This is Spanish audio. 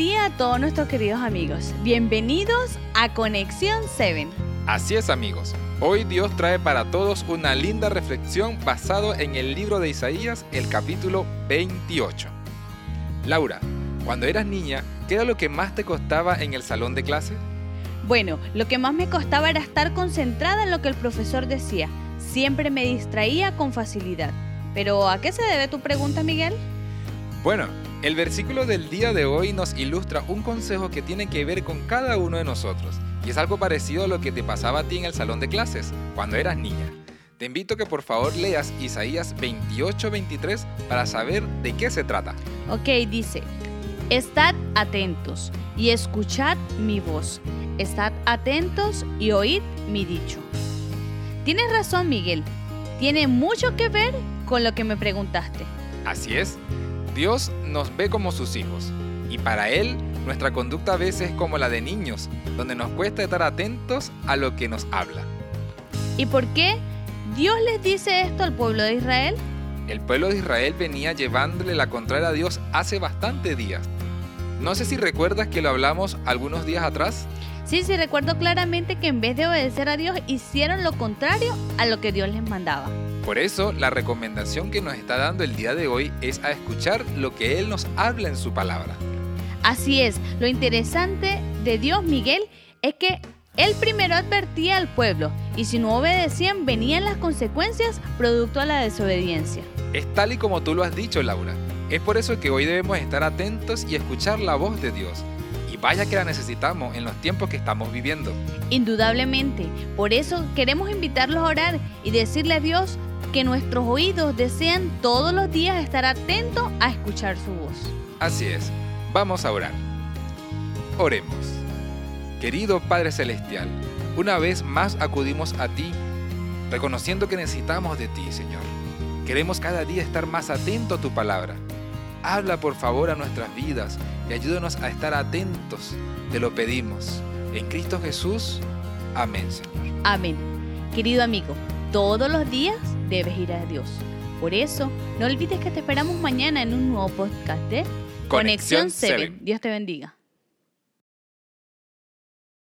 día a todos nuestros queridos amigos. Bienvenidos a Conexión 7. Así es amigos, hoy Dios trae para todos una linda reflexión basado en el libro de Isaías, el capítulo 28. Laura, cuando eras niña, ¿qué era lo que más te costaba en el salón de clase? Bueno, lo que más me costaba era estar concentrada en lo que el profesor decía. Siempre me distraía con facilidad. Pero ¿a qué se debe tu pregunta, Miguel? Bueno, el versículo del día de hoy nos ilustra un consejo que tiene que ver con cada uno de nosotros, y es algo parecido a lo que te pasaba a ti en el salón de clases, cuando eras niña. Te invito a que por favor leas Isaías 28-23 para saber de qué se trata. Ok, dice, Estad atentos y escuchad mi voz. Estad atentos y oíd mi dicho. Tienes razón, Miguel. Tiene mucho que ver con lo que me preguntaste. Así es, Dios nos ve como sus hijos y para Él nuestra conducta a veces es como la de niños, donde nos cuesta estar atentos a lo que nos habla. ¿Y por qué Dios les dice esto al pueblo de Israel? El pueblo de Israel venía llevándole la contraria a Dios hace bastantes días. No sé si recuerdas que lo hablamos algunos días atrás. Sí, sí, recuerdo claramente que en vez de obedecer a Dios hicieron lo contrario a lo que Dios les mandaba. Por eso, la recomendación que nos está dando el día de hoy es a escuchar lo que Él nos habla en su palabra. Así es, lo interesante de Dios, Miguel, es que Él primero advertía al pueblo y si no obedecían venían las consecuencias producto a la desobediencia. Es tal y como tú lo has dicho, Laura. Es por eso que hoy debemos estar atentos y escuchar la voz de Dios. Y vaya que la necesitamos en los tiempos que estamos viviendo. Indudablemente, por eso queremos invitarlos a orar y decirle a Dios que nuestros oídos desean todos los días estar atentos a escuchar su voz. Así es, vamos a orar. Oremos. Querido Padre Celestial, una vez más acudimos a ti, reconociendo que necesitamos de ti, Señor. Queremos cada día estar más atentos a tu palabra. Habla por favor a nuestras vidas y ayúdanos a estar atentos. Te lo pedimos. En Cristo Jesús. Amén, Señor. Amén. Querido amigo, todos los días debes ir a Dios. Por eso, no olvides que te esperamos mañana en un nuevo podcast de Conexión 7. 7. Dios te bendiga.